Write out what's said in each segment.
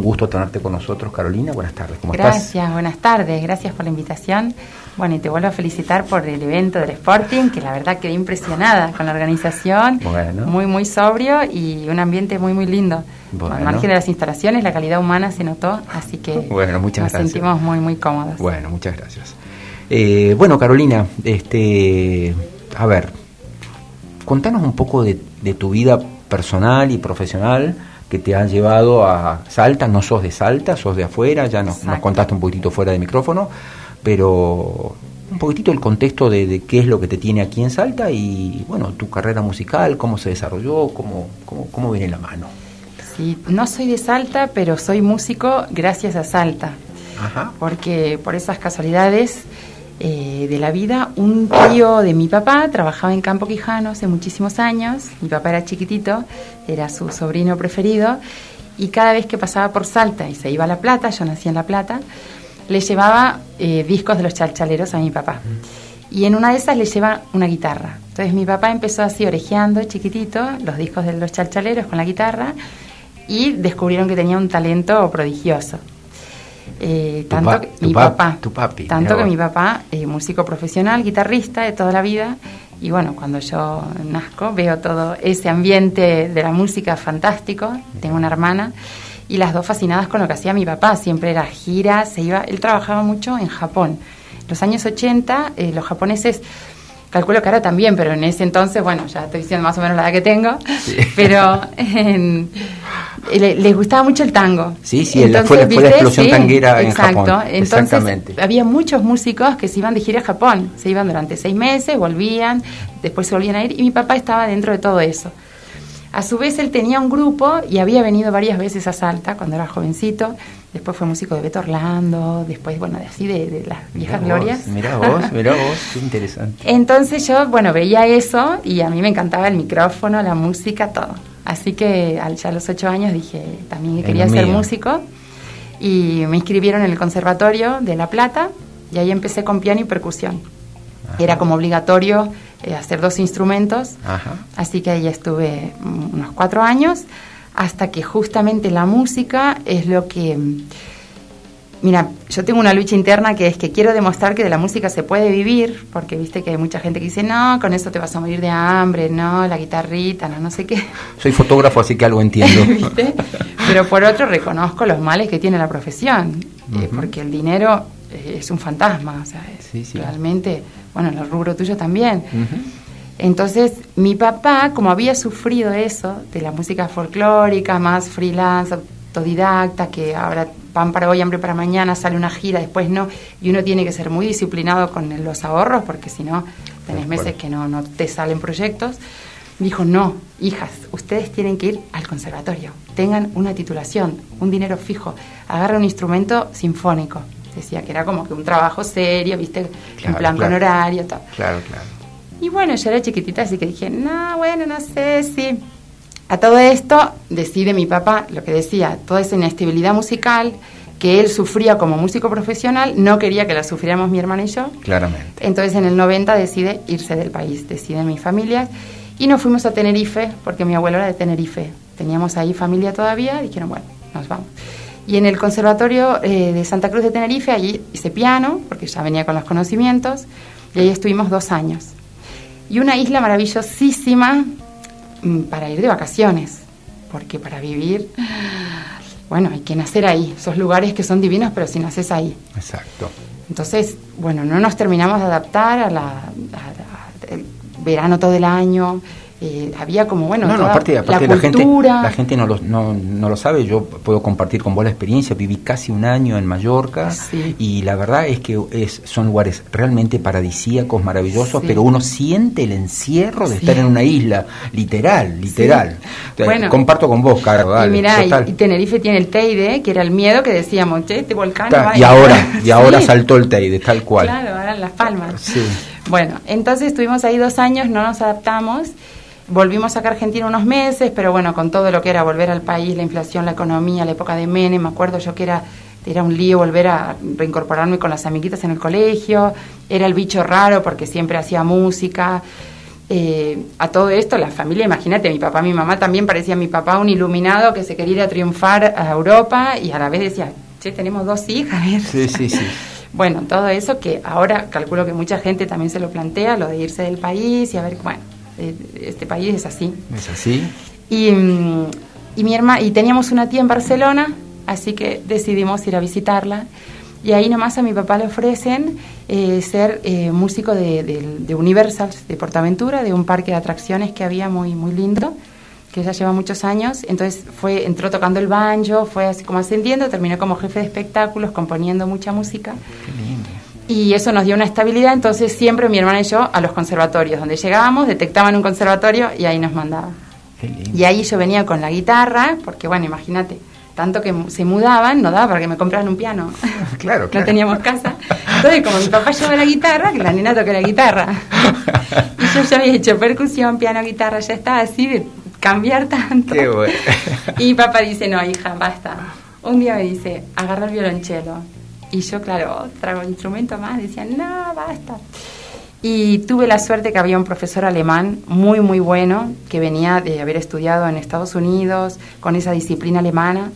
un gusto tenerte con nosotros, Carolina. Buenas tardes, ¿cómo gracias, estás? Gracias, buenas tardes, gracias por la invitación. Bueno, y te vuelvo a felicitar por el evento del Sporting, que la verdad quedé impresionada con la organización. Muy, muy sobrio y un ambiente muy, muy lindo. Al margen de las instalaciones, la calidad humana se notó, así que bueno, muchas nos sentimos muy, muy cómodos. Bueno, muchas gracias. Eh, bueno, Carolina, este, a ver, contanos un poco de, tu vida personal y profesional que te ha llevado a Salta, no sos de Salta, sos de afuera, ya nos, nos contaste un poquitito fuera de micrófono, pero un poquitito el contexto de, qué es lo que te tiene aquí en Salta y, bueno, tu carrera musical, cómo se desarrolló, cómo, cómo, cómo viene la mano. Sí, no soy de Salta, pero soy músico gracias a Salta. Porque por esas casualidades eh, de la vida, un tío de mi papá trabajaba en Campo Quijano hace muchísimos años. Mi papá era chiquitito, era su sobrino preferido. Y cada vez que pasaba por Salta y se iba a La Plata, yo nací en La Plata, le llevaba eh, discos de los chalchaleros a mi papá. Y en una de esas le lleva una guitarra. Entonces mi papá empezó así orejeando chiquitito los discos de los chalchaleros con la guitarra y descubrieron que tenía un talento prodigioso. Eh, tanto que mi papá, tu papi, tanto que mi papá, eh, músico profesional, guitarrista de toda la vida, y bueno, cuando yo nazco veo todo ese ambiente de la música fantástico, tengo una hermana, y las dos fascinadas con lo que hacía mi papá, siempre era gira, se iba, él trabajaba mucho en Japón. En los años 80, eh, los japoneses calculo que ahora también, pero en ese entonces, bueno, ya estoy diciendo más o menos la edad que tengo, pero les gustaba mucho el tango. Sí, sí, entonces, fue, la explosión tanguera en Japón. Entonces, había muchos músicos que se iban de gira a Japón, se iban durante seis meses, volvían, después se volvían a ir, y mi papá estaba dentro de todo eso. A su vez él tenía un grupo y había venido varias veces a Salta cuando era jovencito. Después fue músico de Beto Orlando, después, bueno, de así de, las viejas glorias. Mira vos, mira vos, qué interesante. Entonces yo, bueno, veía eso y a mí me encantaba el micrófono, la música, todo. Así que al, ya a los ocho años dije también que quería ser músico y me inscribieron en el Conservatorio de La Plata y ahí empecé con piano y percusión. Era como obligatorio eh, hacer dos instrumentos, así que ahí estuve unos cuatro años, hasta que justamente la música es lo que... Mira, yo tengo una lucha interna que es que quiero demostrar que de la música se puede vivir, porque viste que hay mucha gente que dice, no, con eso te vas a morir de hambre, no, la guitarrita, no, no sé qué. Soy fotógrafo, así que algo entiendo. Pero por otro reconozco los males que tiene la profesión, eh, porque el dinero eh, es un fantasma, o sea, realmente bueno, en el rubro tuyo también. Entonces, mi papá, como había sufrido eso, de la música folclórica, más freelance, autodidacta, que ahora pan para hoy, hambre para mañana, sale una gira, después no, y uno tiene que ser muy disciplinado con los ahorros, porque si no, tenés meses que no, no te salen proyectos. dijo, no, hijas, ustedes tienen que ir al conservatorio, tengan una titulación, un dinero fijo, agarren un instrumento sinfónico decía que era como que un trabajo serio, viste, en plan con horario, todo. Claro, claro. Y bueno, yo era chiquitita, así que dije, no, bueno, no sé si... A todo esto decide mi papá, lo que decía, toda esa inestabilidad musical que él sufría como músico profesional, no quería que la sufriéramos mi hermana y yo. Claramente. Entonces en el 90 decide irse del país, decide mi familia, y nos fuimos a Tenerife, porque mi abuelo era de Tenerife. Teníamos ahí familia todavía, y dijeron, bueno, nos vamos. Y en el Conservatorio eh, de Santa Cruz de Tenerife, allí hice piano, porque ya venía con los conocimientos, y ahí estuvimos dos años. Y una isla maravillosísima mm, para ir de vacaciones, porque para vivir, bueno, hay que nacer ahí. Esos lugares que son divinos, pero si naces ahí. Exacto. Entonces, bueno, no nos terminamos de adaptar a la, verano todo el año, eh, había como, bueno, no, aparte, la, gente, la gente no lo, no, no, lo sabe, yo puedo compartir con vos la experiencia, viví casi un año en Mallorca y la verdad es que es, son lugares realmente paradisíacos, maravillosos, pero uno siente el encierro de estar en una isla, literal, literal. Bueno, Comparto con vos, Carlos. y mira, y, Tenerife tiene el Teide, que era el miedo que decíamos, che, este volcán... y ahora, y ahora saltó el Teide, tal cual. Claro, ahora en Las Palmas. Bueno, entonces estuvimos ahí dos años, no nos adaptamos Volvimos acá a Argentina unos meses, pero bueno, con todo lo que era volver al país, la inflación, la economía, la época de Menem, me acuerdo yo que era, era un lío volver a reincorporarme con las amiguitas en el colegio, era el bicho raro porque siempre hacía música. Eh, a todo esto, la familia, imagínate, mi papá, mi mamá también parecía mi papá un iluminado que se quería ir a triunfar a Europa y a la vez decía, che, tenemos dos hijas. Sí, sí, sí. bueno, todo eso que ahora calculo que mucha gente también se lo plantea, lo de irse del país y a ver, bueno, este país es así. Es así. Y, mm, y mi hermana, y teníamos una tía en Barcelona, así que decidimos ir a visitarla. Y ahí nomás a mi papá le ofrecen eh, ser eh, músico de, de, Universal, de Portaventura, de un parque de atracciones que había muy, muy lindo, que ya lleva muchos años. Entonces fue, entró tocando el banjo, fue así como ascendiendo, terminó como jefe de espectáculos, componiendo mucha música. Y eso nos dio una estabilidad, entonces siempre mi hermana y yo a los conservatorios, donde llegábamos, detectaban un conservatorio y ahí nos mandaban. Y ahí yo venía con la guitarra, porque bueno, imagínate, tanto que se mudaban, no daba para que me compraran un piano. Claro, no teníamos casa. Entonces, como mi papá llevaba la guitarra, que la nena toque la guitarra. y yo ya había hecho percusión, piano, guitarra, ya estaba así de cambiar tanto. Qué bueno. y papá dice, no, hija, basta. Un día me dice, agarra el violonchelo. Y yo, claro, trago instrumento más, decía, no, basta. Y tuve la suerte que había un profesor alemán muy, muy bueno, que venía de haber estudiado en Estados Unidos con esa disciplina alemana.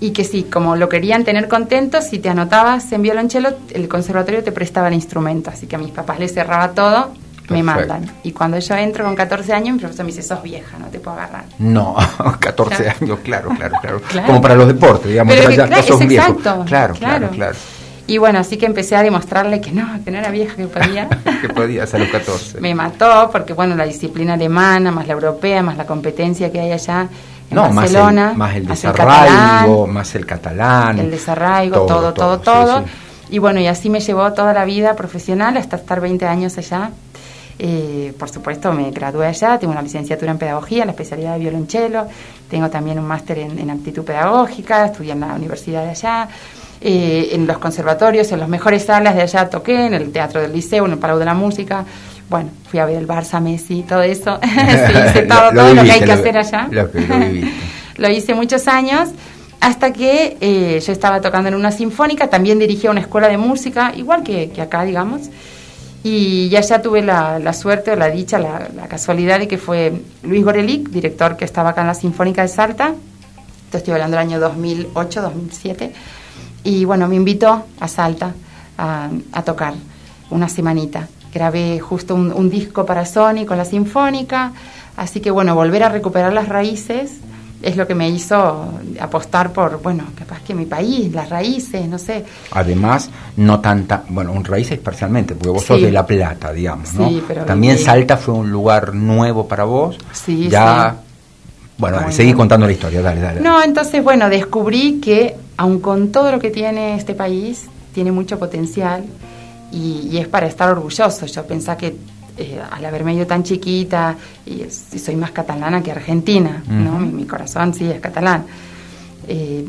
Y que sí, como lo querían tener contento, si te anotabas en violonchelo, el conservatorio te prestaba el instrumento. Así que a mis papás les cerraba todo, me mandan. Y cuando yo entro con 14 años, mi profesor me dice, sos vieja, no te puedo agarrar. No, 14 años, claro, claro, claro, Como para los deportes, digamos, Pero ya, Claro, claro, claro. claro. Y bueno, así que empecé a demostrarle que no, que no era vieja, que podía. que podía a los 14. Me mató porque, bueno, la disciplina alemana, más la europea, más la competencia que hay allá en no, Barcelona. Más el, más el desarraigo, más el catalán. El desarraigo, todo, todo, todo. Y bueno, y así me llevó toda la vida profesional hasta estar 20 años allá. Eh, por supuesto, me gradué allá, tengo una licenciatura en pedagogía, la especialidad de violonchelo, tengo también un máster en, en aptitud pedagógica, estudié en la universidad de allá. Eh, en los conservatorios, en las mejores salas de allá toqué, en el Teatro del Liceo, en el Palau de la Música. Bueno, fui a ver el Barça, Messi, todo eso. hice todo, lo, que hay que hacer allá. Lo, hice muchos años hasta que eh, yo estaba tocando en una sinfónica, también dirigía una escuela de música, igual que, acá, digamos. Y ya ya tuve la, suerte o la dicha, la, la, casualidad de que fue Luis Gorelic, director que estaba acá en la Sinfónica de Salta. estoy hablando del año 2008, 2007 y bueno, me invitó a Salta a, tocar una semanita. Grabé justo un, disco para Sony con la Sinfónica, así que bueno, volver a recuperar las raíces es lo que me hizo apostar por, bueno, capaz que mi país, las raíces, no sé. Además, no tanta, bueno, un raíces parcialmente, porque vos sos de La Plata, digamos, ¿no? Sí, pero También Salta fue un lugar nuevo para vos. Sí, ya bueno, seguí contando la historia, dale, dale. No, entonces, bueno, descubrí que, aun con todo lo que tiene este país, tiene mucho potencial y, es para estar orgulloso. Yo pensaba que eh, al haberme ido tan chiquita, y, soy más catalana que argentina, ¿no? Mi, corazón sí es catalán. Eh,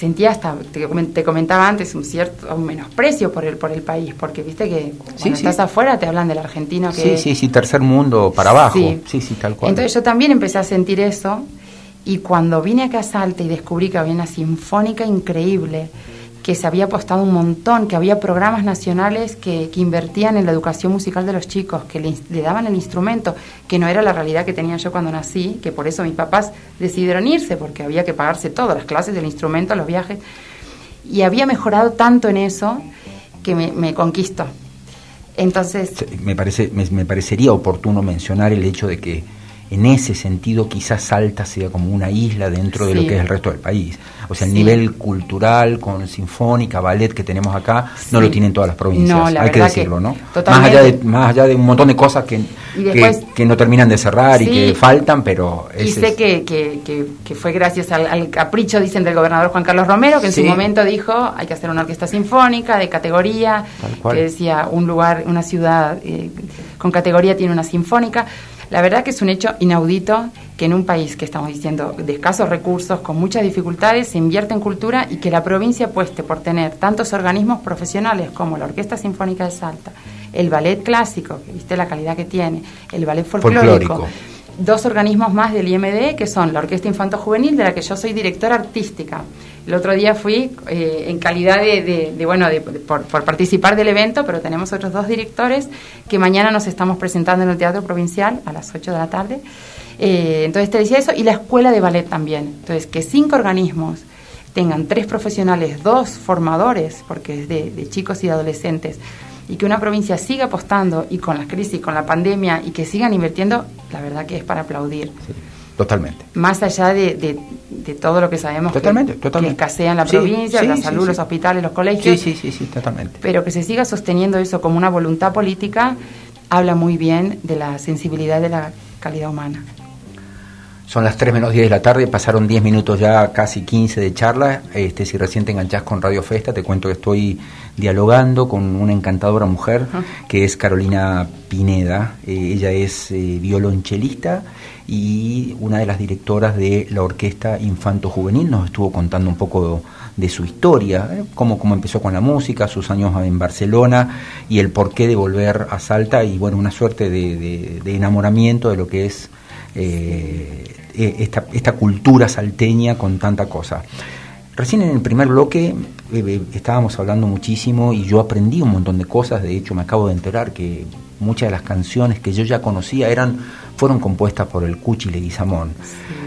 sentía hasta, te, comentaba antes, un cierto un menosprecio por el, por el país, porque viste que cuando estás afuera te hablan del argentino que... Sí, sí, sí, tercer mundo para abajo. Sí, sí, tal cual. Entonces yo también empecé a sentir eso y cuando vine acá a Salta y descubrí que había una sinfónica increíble, que se había apostado un montón, que había programas nacionales que, invertían en la educación musical de los chicos, que le, daban el instrumento, que no era la realidad que tenía yo cuando nací, que por eso mis papás decidieron irse, porque había que pagarse todo, las clases del instrumento, los viajes, y había mejorado tanto en eso que me, conquistó. Entonces... Me, parece, me parecería oportuno mencionar el hecho de que en ese sentido quizás Salta sea como una isla dentro de lo que es el resto del país. O sea, el nivel cultural con sinfónica, ballet que tenemos acá, no lo tienen todas las provincias, hay que decirlo, ¿no? Más allá, de, más allá de un montón de cosas que, que, no terminan de cerrar y que faltan, pero... y sé que, que, fue gracias al, capricho, dicen, del gobernador Juan Carlos Romero, que en su momento dijo, hay que hacer una orquesta sinfónica de categoría, que decía, un lugar, una ciudad eh, con categoría tiene una sinfónica. La verdad que es un hecho inaudito que en un país que estamos diciendo de escasos recursos, con muchas dificultades, se invierte en cultura y que la provincia apueste por tener tantos organismos profesionales como la Orquesta Sinfónica de Salta, el ballet clásico, que viste la calidad que tiene, el ballet folclórico, dos organismos más del IMD, que son la Orquesta Infanto Juvenil, de la que yo soy directora artística, El otro día fui eh, en calidad de, bueno, por, participar del evento, pero tenemos otros dos directores que mañana nos estamos presentando en el Teatro Provincial a las 8 de la tarde. Eh, entonces te decía eso, y la escuela de ballet también. Entonces, que cinco organismos tengan tres profesionales, dos formadores, porque es de, chicos y adolescentes, y que una provincia siga apostando y con la crisis, con la pandemia, y que sigan invirtiendo, la verdad que es para aplaudir. Totalmente. Más allá de, todo lo que sabemos totalmente, que, totalmente. escasea en la provincia, la salud, los hospitales, los colegios. Sí, sí, sí, totalmente. Pero que se siga sosteniendo eso como una voluntad política, habla muy bien de la sensibilidad de la calidad humana. Son las 3 menos 10 de la tarde, pasaron 10 minutos ya, casi 15 de charla. Este, si recién te enganchás con Radio Festa, te cuento que estoy dialogando con una encantadora mujer que es Carolina Pineda. Eh, ella es eh, violonchelista y una de las directoras de la Orquesta Infanto Juvenil. Nos estuvo contando un poco de, su historia, eh, cómo, cómo empezó con la música, sus años en Barcelona y el porqué de volver a Salta y, bueno, una suerte de, enamoramiento de lo que es. Eh, esta, esta cultura salteña con tanta cosa. Recién en el primer bloque eh, eh, estábamos hablando muchísimo y yo aprendí un montón de cosas, de hecho me acabo de enterar que muchas de las canciones que yo ya conocía eran fueron compuestas por el Cuchi Leguizamón.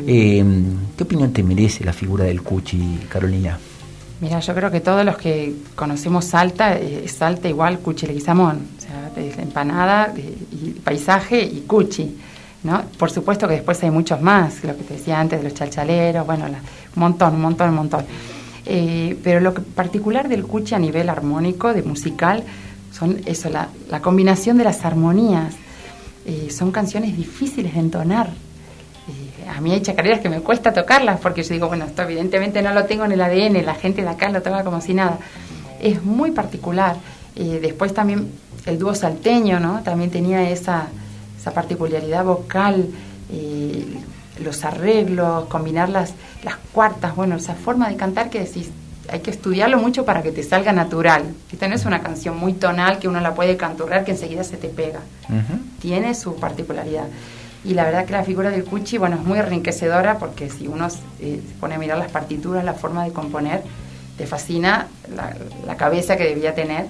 ¿Qué opinión te merece la figura del Cuchi, Carolina? Mira, yo creo que todos los que conocemos Salta, Salta igual Cuchi Leguizamón, o sea, empanada, y paisaje y Cuchi. ¿No? Por supuesto que después hay muchos más, lo que te decía antes de los chalchaleros, bueno, un montón, un montón, un montón. Eh, pero lo particular del cuchi a nivel armónico, de musical, son eso, la, combinación de las armonías. Eh, son canciones difíciles de entonar. Eh, a mí hay chacareras que me cuesta tocarlas porque yo digo, bueno, esto evidentemente no lo tengo en el ADN, la gente de acá lo toca como si nada. Es muy particular. después también el dúo salteño, ¿no? También tenía esa, esa particularidad vocal, eh, los arreglos, combinar las, las cuartas, bueno, esa forma de cantar que decís, hay que estudiarlo mucho para que te salga natural. Esta no es una canción muy tonal que uno la puede canturrar que enseguida se te pega. Tiene su particularidad. Y la verdad que la figura del Cuchi, bueno, es muy enriquecedora porque si uno eh, se pone a mirar las partituras, la forma de componer, te fascina la, cabeza que debía tener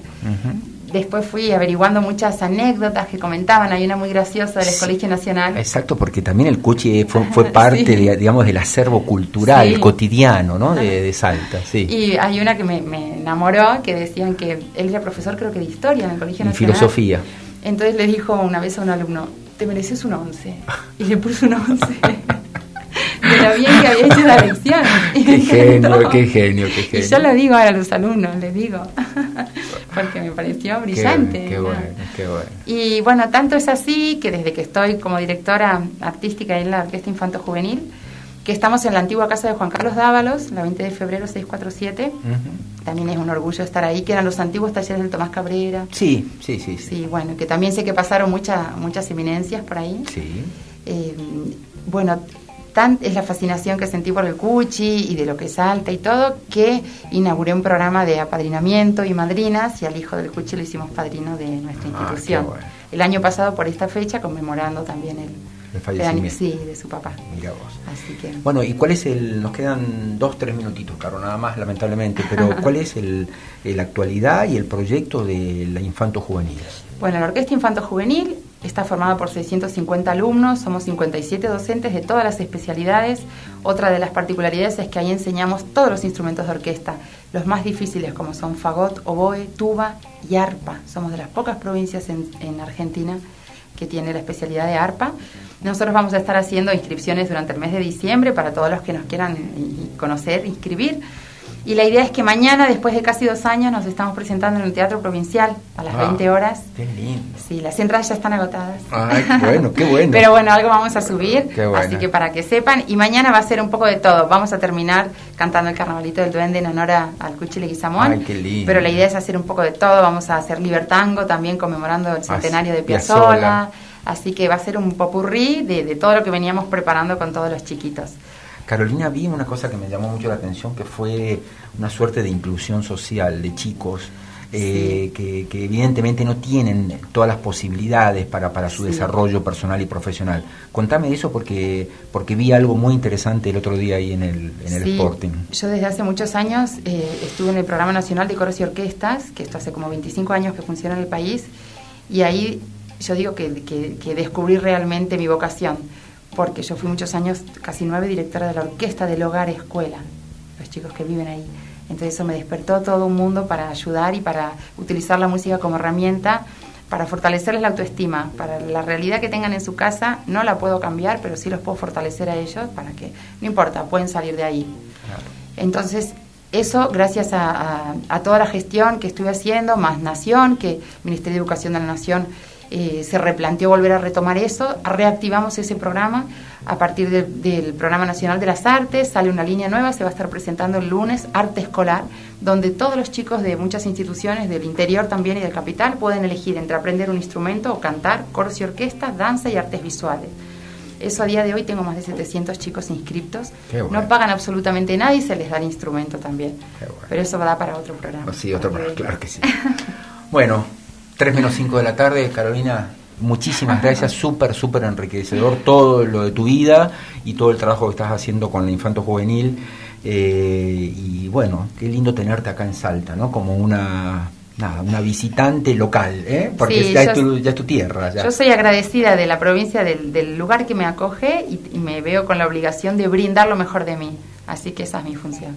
después fui averiguando muchas anécdotas que comentaban, hay una muy graciosa del Colegio Nacional. Exacto, porque también el Cuchi fue, fue parte, de, digamos, del acervo cultural, cotidiano, ¿no? De, Salta, sí. Y hay una que me, enamoró, que decían que él era profesor creo que de historia en el Colegio Nacional. filosofía. Entonces le dijo una vez a un alumno, te mereces un 11. Y le puso un 11. lo bien que había hecho la lección. Qué genio, qué genio, qué genio. Y yo lo digo ahora a los alumnos, les digo porque me pareció brillante. Qué, bueno, qué bueno. Y bueno, tanto es así que desde que estoy como directora artística en la Orquesta Infanto Juvenil, que estamos en la antigua casa de Juan Carlos Dávalos, la 20 de febrero 647. También es un orgullo estar ahí, que eran los antiguos talleres del Tomás Cabrera. Sí, sí, sí. Sí, bueno, que también sé que pasaron muchas muchas eminencias por ahí. Sí. Eh, bueno, es la fascinación que sentí por el Cuchi y de lo que salta y todo, que inauguré un programa de apadrinamiento y madrinas y al hijo del Cuchi lo hicimos padrino de nuestra ah, institución. El año pasado por esta fecha conmemorando también el, el fallecimiento. sí, de su papá. Mira vos. Así que... Bueno, ¿y cuál es el, nos quedan dos, tres minutitos, claro, nada más, lamentablemente, pero ¿cuál es el, la actualidad y el proyecto de la Infanto Juvenil? Bueno, la Orquesta Infanto Juvenil Está formada por 650 alumnos, somos 57 docentes de todas las especialidades. Otra de las particularidades es que ahí enseñamos todos los instrumentos de orquesta, los más difíciles como son fagot, oboe, tuba y arpa. Somos de las pocas provincias en, en Argentina que tiene la especialidad de arpa. Nosotros vamos a estar haciendo inscripciones durante el mes de diciembre para todos los que nos quieran conocer, inscribir. Y la idea es que mañana, después de casi dos años, nos estamos presentando en el Teatro Provincial a las 20 ah, horas. Qué lindo. Sí, las entradas ya están agotadas. Ay, qué bueno, qué bueno. Pero bueno, algo vamos a subir, así que para que sepan. Y mañana va a ser un poco de todo. Vamos a terminar cantando el Carnavalito del Duende en honor al Cuchile Guizamón. Ay, qué lindo. Pero la idea es hacer un poco de todo. Vamos a hacer Libertango también conmemorando el centenario de Piazzolla. Así que va a ser un popurrí de, de todo lo que veníamos preparando con todos los chiquitos. Carolina, vi una cosa que me llamó mucho la atención, que fue una suerte de inclusión social de chicos eh, que, evidentemente no tienen todas las posibilidades para, para su desarrollo personal y profesional. Contame eso porque, porque vi algo muy interesante el otro día ahí en el, en el Sporting. Yo desde hace muchos años eh, estuve en el Programa Nacional de Coros y Orquestas, que esto hace como 25 años que funciona en el país, y ahí yo digo que, que descubrí realmente mi vocación, porque yo fui muchos años, casi nueve, directora de la orquesta del hogar escuela, los chicos que viven ahí. Entonces eso me despertó todo un mundo para ayudar y para utilizar la música como herramienta para fortalecerles la autoestima, para la realidad que tengan en su casa, no la puedo cambiar, pero sí los puedo fortalecer a ellos para que, no importa, pueden salir de ahí. Entonces, eso gracias a, toda la gestión que estuve haciendo, más Nación, que Ministerio de Educación de la Nación eh, se replanteó volver a retomar eso, reactivamos ese programa a partir del Programa Nacional de las Artes, sale una línea nueva, se va a estar presentando el lunes, Arte Escolar, donde todos los chicos de muchas instituciones del interior también y del capital pueden elegir entre aprender un instrumento o cantar, coros y orquestas, danza y artes visuales. Eso a día de hoy tengo más de 700 chicos inscriptos. No pagan absolutamente nada y se les da el instrumento también. Pero eso va a dar para otro programa. Sí, otro programa, claro que sí. bueno, 3 menos 5 de la tarde, Carolina, muchísimas gracias, súper, súper enriquecedor todo lo de tu vida y todo el trabajo que estás haciendo con la infanto juvenil. Eh, y bueno, qué lindo tenerte acá en Salta, ¿no? Como una nada, una visitante local, ¿eh? porque ya, es tu, tierra. Yo soy agradecida de la provincia, del, lugar que me acoge y, y, me veo con la obligación de brindar lo mejor de mí. Así que esa es mi función.